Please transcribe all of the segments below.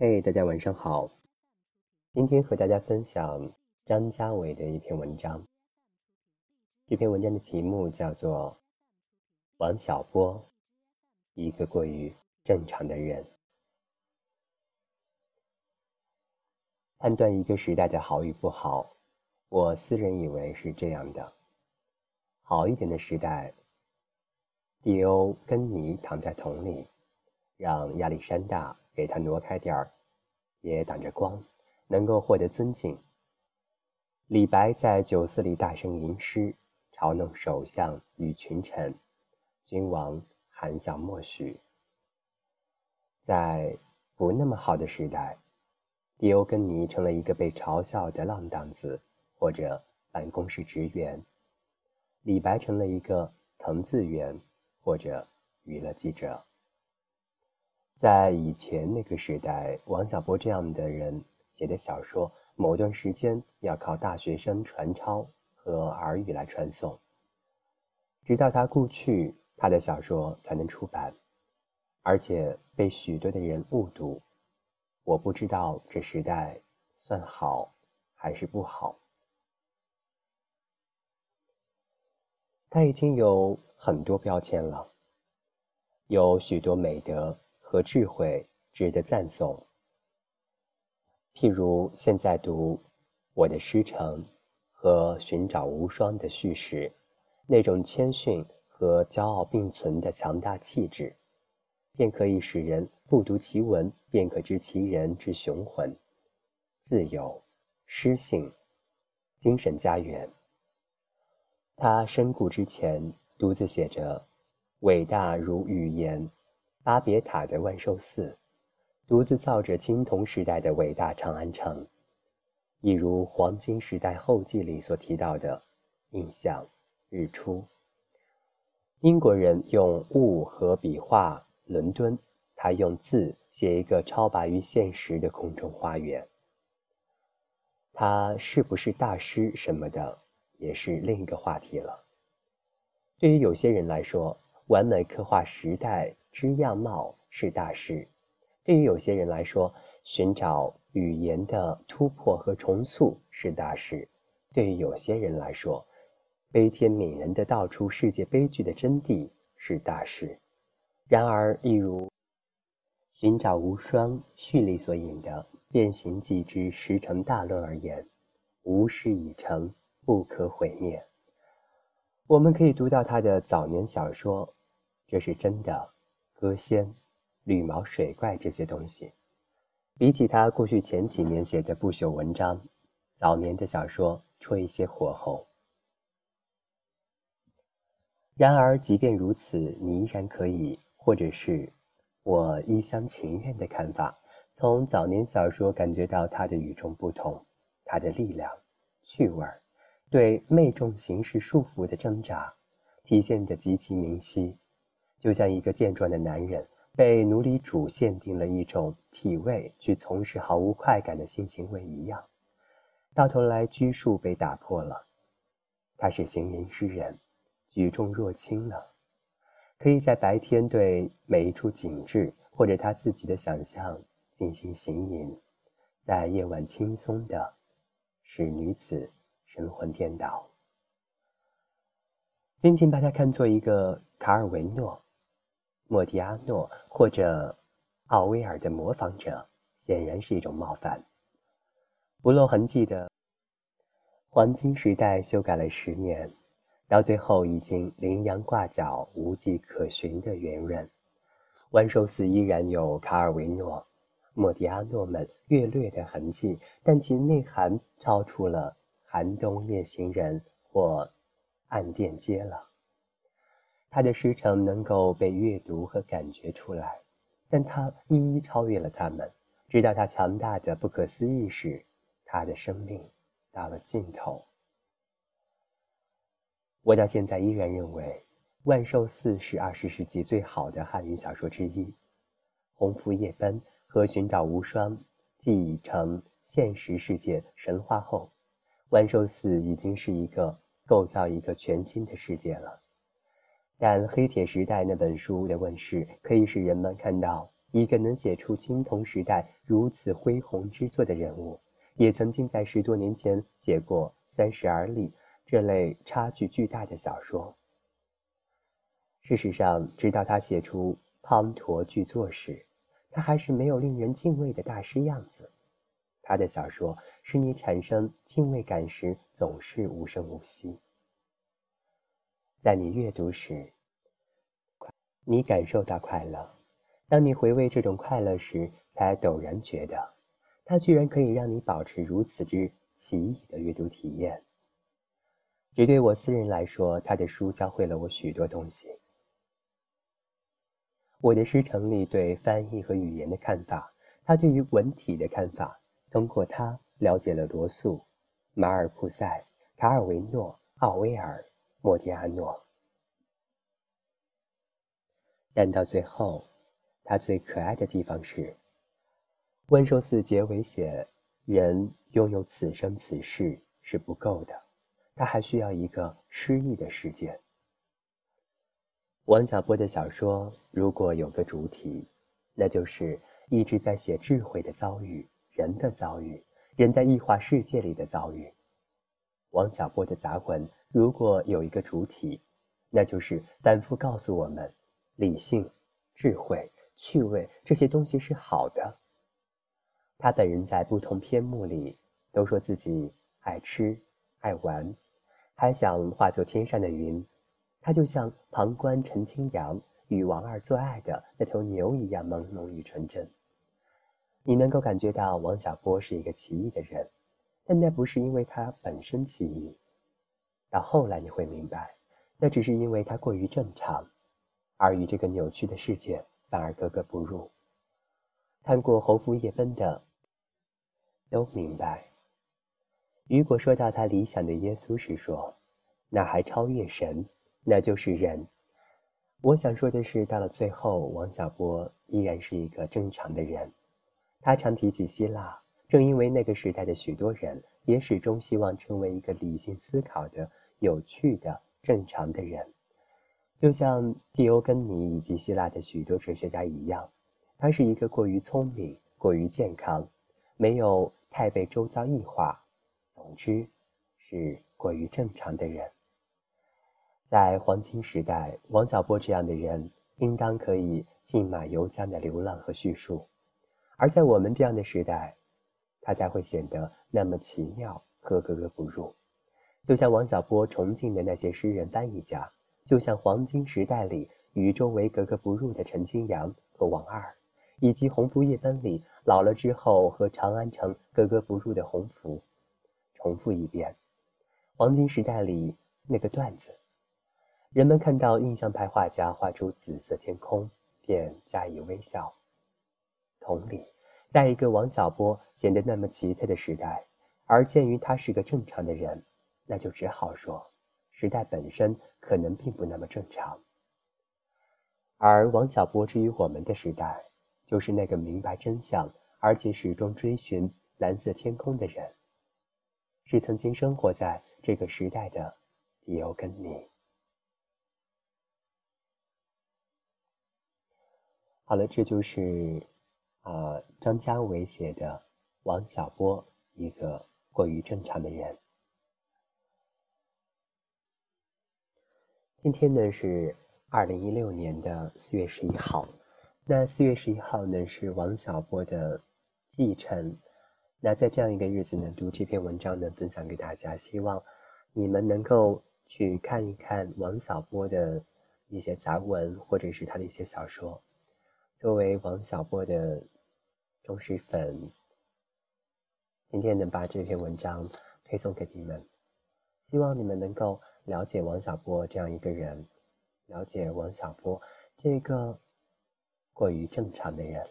嘿，大家晚上好。今天和大家分享张家伟的一篇文章。这篇文章的题目叫做《王小波，一个过于正常的人》。判断一个时代的好与不好，我私人以为是这样的：好一点的时代，迪欧跟你躺在桶里，让亚历山大给他挪开点儿，也挡着光，能够获得尊敬。李白在酒肆里大声吟诗，嘲弄首相与群臣，君王含笑默许。在不那么好的时代。迪欧根尼成了一个被嘲笑的浪荡子，或者办公室职员；李白成了一个藤字员，或者娱乐记者。在以前那个时代，王小波这样的人写的小说，某段时间要靠大学生传抄和耳语来传颂，直到他故去，他的小说才能出版，而且被许多的人误读。我不知道这时代算好还是不好。他已经有很多标签了，有许多美德和智慧值得赞颂。譬如现在读《我的师承》和《寻找无双》的叙事，那种谦逊和骄傲并存的强大气质。便可以使人不读其文，便可知其人之雄浑、自由、诗性、精神家园。他身故之前，独自写着“伟大如语言”巴别塔的万寿寺，独自造着青铜时代的伟大长安城，一如黄金时代后记里所提到的印象日出。英国人用物和笔画。伦敦，他用字写一个超拔于现实的空中花园。他是不是大师什么的，也是另一个话题了。对于有些人来说，完美刻画时代之样貌是大事；对于有些人来说，寻找语言的突破和重塑是大事；对于有些人来说，悲天悯人的道出世界悲剧的真谛是大事。然而，一如《寻找无双》序里所引的《变形记》之十成大论而言，无事已成，不可毁灭。我们可以读到他的早年小说，这是真的。歌仙、绿毛水怪这些东西，比起他过去前几年写的不朽文章，早年的小说戳一些火候。然而，即便如此，你依然可以。或者是我一厢情愿的看法，从早年小说感觉到他的与众不同，他的力量、趣味，对媚众形式束缚的挣扎，体现得极其明晰，就像一个健壮的男人被奴隶主限定了一种体位去从事毫无快感的性行为一样，到头来拘束被打破了。他是行吟诗人，举重若轻呢。可以在白天对每一处景致或者他自己的想象进行行吟，在夜晚轻松的使女子神魂颠倒。仅仅把他看作一个卡尔维诺、莫迪阿诺或者奥威尔的模仿者，显然是一种冒犯。不露痕迹的黄金时代修改了十年。到最后，已经羚羊挂角、无迹可寻的圆润，万寿寺依然有卡尔维诺、莫迪阿诺们略略的痕迹，但其内涵超出了《寒冬夜行人》或《暗电街》了。他的师承能够被阅读和感觉出来，但他一一超越了他们，直到他强大的不可思议时，他的生命到了尽头。我到现在依然认为，《万寿寺》是二十世纪最好的汉语小说之一。《鸿福夜奔》和《寻找无双》继承现实世界神话后，《万寿寺》已经是一个构造一个全新的世界了。但《黑铁时代》那本书的问世，可以使人们看到一个能写出青铜时代如此恢宏之作的人物，也曾经在十多年前写过《三十而立》这类差距巨大的小说。事实上，直到他写出滂沱巨作时，他还是没有令人敬畏的大师样子。他的小说使你产生敬畏感时，总是无声无息。在你阅读时，你感受到快乐；当你回味这种快乐时，才陡然觉得，它居然可以让你保持如此之奇异的阅读体验。只对我私人来说，他的书教会了我许多东西。我的师承里对翻译和语言的看法，他对于文体的看法。通过他了解了罗素、马尔普塞、卡尔维诺、奥威尔、莫迪阿诺，但到最后，他最可爱的地方是，温寿四结尾写人拥有此生此世是不够的，他还需要一个诗意的世界。王小波的小说如果有个主体，那就是一直在写智慧的遭遇。人的遭遇，人在异化世界里的遭遇。王小波的杂文如果有一个主体，那就是反复告诉我们：理性、智慧、趣味这些东西是好的。他本人在不同篇目里都说自己爱吃、爱玩，还想化作天上的云。他就像旁观陈清扬与王二做爱的那头牛一样朦胧与纯真。你能够感觉到王小波是一个奇异的人，但那不是因为他本身奇异。到后来你会明白，那只是因为他过于正常，而与这个扭曲的世界反而格格不入。看过《侯夫夜奔》的都明白。雨果说到他理想的耶稣时说：“那还超越神，那就是人。”我想说的是，到了最后，王小波依然是一个正常的人。他常提起希腊，正因为那个时代的许多人也始终希望成为一个理性思考的、有趣的、正常的人，就像蒂欧根尼以及希腊的许多哲学家一样。他是一个过于聪明、过于健康，没有太被周遭异化，总之是过于正常的人。在黄金时代，王小波这样的人应当可以信马由缰的流浪和叙述。而在我们这样的时代，他才会显得那么奇妙和格格不入。就像王小波崇敬的那些诗人翻译家，就像黄金时代里与周围格格不入的陈清扬和王二，以及鸿福夜奔里老了之后和长安城格格不入的鸿福。重复一遍，黄金时代里那个段子，人们看到印象派画家画出紫色天空，便加以微笑。同理，在一个王小波显得那么奇特的时代，而鉴于他是个正常的人，那就只好说，时代本身可能并不那么正常。而王小波之于我们的时代，就是那个明白真相而且始终追寻蓝色天空的人，是曾经生活在这个时代的迪欧跟尼。好了，这就是。啊，张家伟写的王小波，一个过于正常的人。今天呢是二零一六年的四月十一号，那四月十一号呢是王小波的继承。那在这样一个日子呢，读这篇文章呢，分享给大家，希望你们能够去看一看王小波的一些杂文，或者是他的一些小说。作为王小波的。忠实粉，今天能把这篇文章推送给你们，希望你们能够了解王小波这样一个人，了解王小波这个过于正常的人。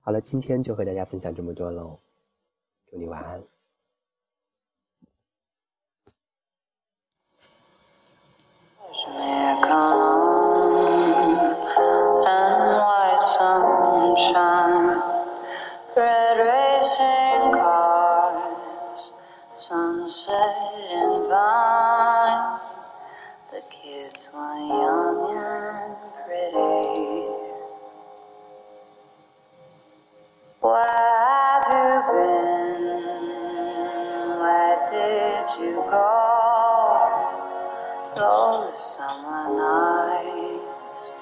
好了，今天就和大家分享这么多喽，祝你晚安。sunshine, red racing cars, sunset and vine. The kids were young and pretty. Where have you been? Where did you go? Those summer nights.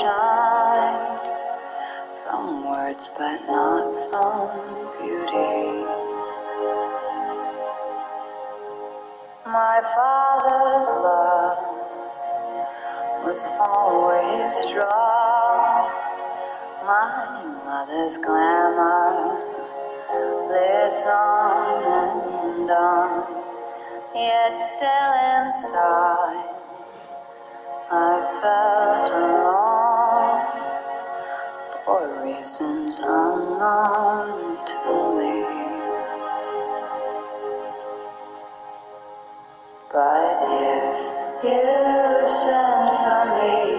shine from words, but not from beauty. My father's love was always strong. My mother's glamour lives on and on, yet still inside I felt alone. Sins unknown to me. But if you send for me,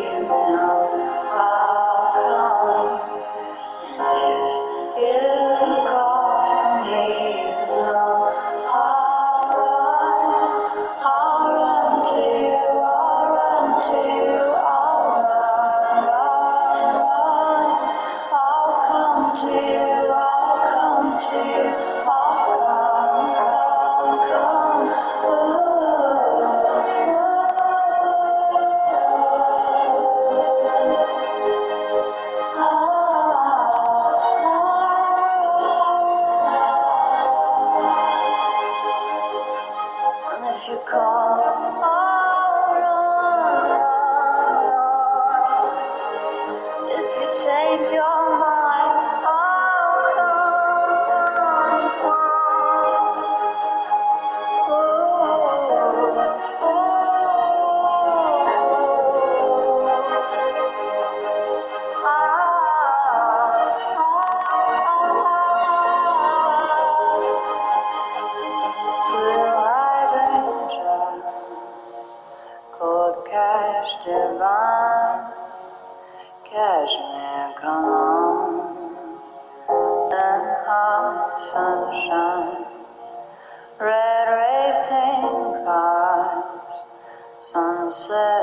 sunset.